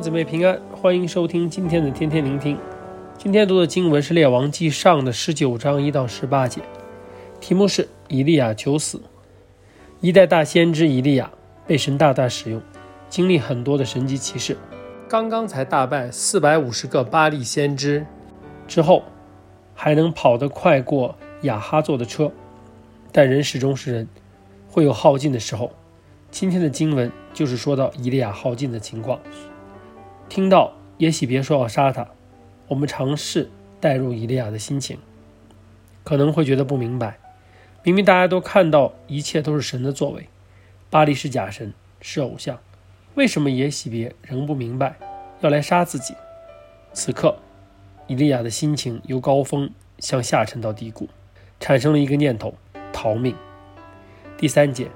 姊妹平安，欢迎收听今天的天天聆听。今天读的经文是《列王纪上》的十九章一到十八节，题目是以利亚求死。一代大先知以利亚被神大大使用，经历很多的神迹奇事。刚刚才大败四百五十个巴力先知之后，还能跑得快过亚哈坐的车。但人始终是人，会有耗尽的时候。今天的经文就是说到以利亚耗尽的情况。听到耶洗别说要杀他，我们尝试带入以利亚的心情，可能会觉得不明白。明明大家都看到一切都是神的作为，巴力是假神，是偶像，为什么耶洗别仍不明白，要来杀自己？此刻，以利亚的心情由高峰向下沉到低谷，产生了一个念头：逃命。第三节。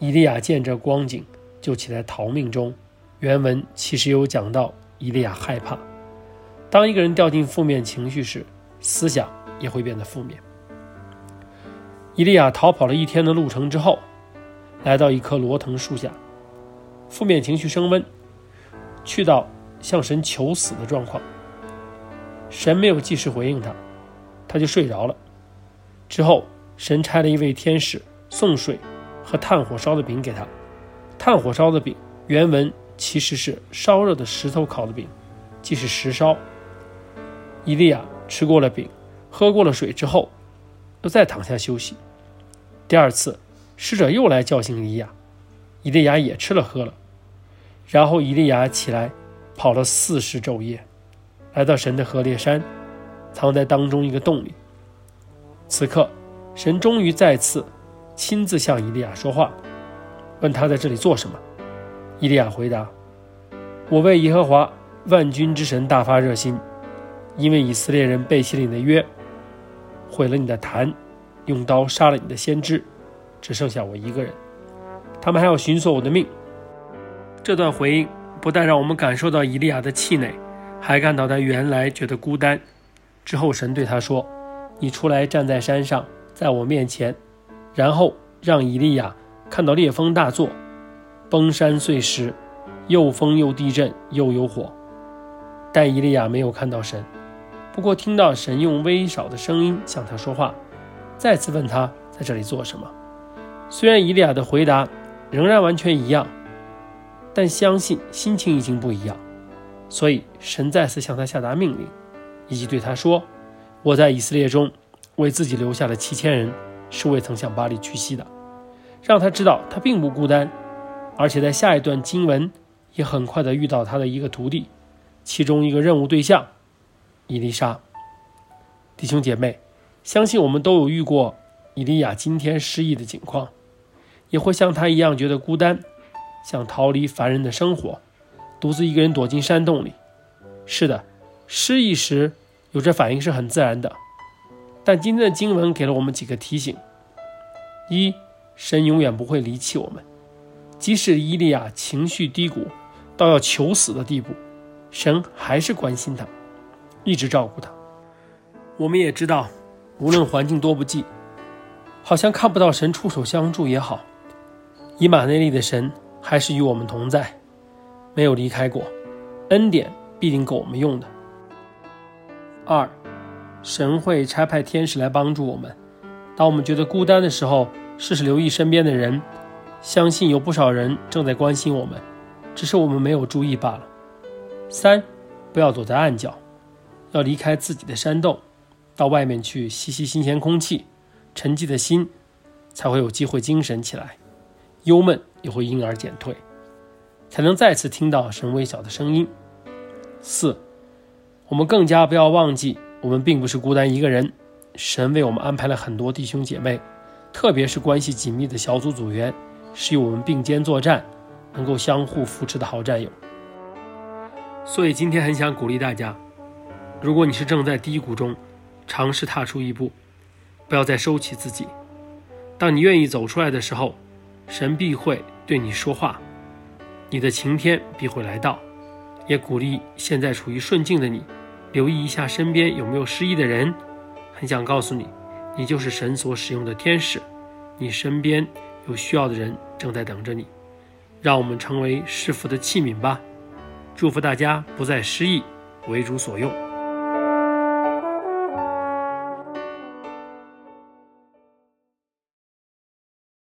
以利亚见这光景，就起来逃命中。原文其实有讲到，伊利亚害怕。当一个人掉进负面情绪时，思想也会变得负面。伊利亚逃跑了一天的路程之后，来到一棵罗藤树下，负面情绪升温，去到向神求死的状况。神没有及时回应他，他就睡着了。之后，神差了一位天使送水。和炭火烧的饼给他，炭火烧的饼原文其实是烧热的石头烤的饼，即是石烧。伊利亚吃过了饼，喝过了水之后，又再躺下休息。第二次，使者又来叫醒伊利亚，伊利亚也吃了喝了，然后伊利亚起来，跑了四十昼夜，来到神的何烈山，藏在当中一个洞里。此刻，神终于再次。亲自向伊利亚说话，问他在这里做什么。伊利亚回答：“我为耶和华万军之神大发热心，因为以色列人背弃了你的约，毁了你的坛，用刀杀了你的先知，只剩下我一个人。他们还要寻索我的命。”这段回应不但让我们感受到伊利亚的气馁，还看到他原来觉得孤单。之后神对他说：“你出来站在山上，在我面前。”然后让伊利亚看到烈风大作，崩山碎石，又风又地震又有火。但以利亚没有看到神，不过听到神用微少的声音向他说话，再次问他在这里做什么。虽然以利亚的回答仍然完全一样，但相信心情已经不一样。所以神再次向他下达命令，以及对他说：“我在以色列中为自己留下了七千人。”是未曾向巴力屈膝的，让他知道他并不孤单，而且在下一段经文也很快的遇到他的一个徒弟，其中一个任务对象伊丽莎。弟兄姐妹，相信我们都有遇过伊利亚今天失意的情况，也会像他一样觉得孤单，想逃离烦人的生活，独自一个人躲进山洞里。是的，失意时有这反应是很自然的。但今天的经文给了我们几个提醒：一，神永远不会离弃我们，即使伊利亚情绪低谷到要求死的地步，神还是关心他，一直照顾他。我们也知道，无论环境多不济，好像看不到神出手相助也好，以马内利的神还是与我们同在，没有离开过，恩典必定够我们用的。二。神会差派天使来帮助我们。当我们觉得孤单的时候，试试留意身边的人，相信有不少人正在关心我们，只是我们没有注意罢了。三，不要躲在暗角，要离开自己的山洞，到外面去吸吸新鲜空气，沉寂的心才会有机会精神起来，忧闷也会因而减退，才能再次听到神微小的声音。四，我们更加不要忘记。我们并不是孤单一个人，神为我们安排了很多弟兄姐妹，特别是关系紧密的小组组员，是与我们并肩作战，能够相互扶持的好战友。所以今天很想鼓励大家，如果你是正在低谷中，尝试踏出一步，不要再收起自己。当你愿意走出来的时候，神必会对你说话，你的晴天必会来到。也鼓励现在处于顺境的你。留意一下身边有没有失意的人，很想告诉你，你就是神所使用的天使，你身边有需要的人正在等着你，让我们成为师傅的器皿吧。祝福大家不再失意，为主所用。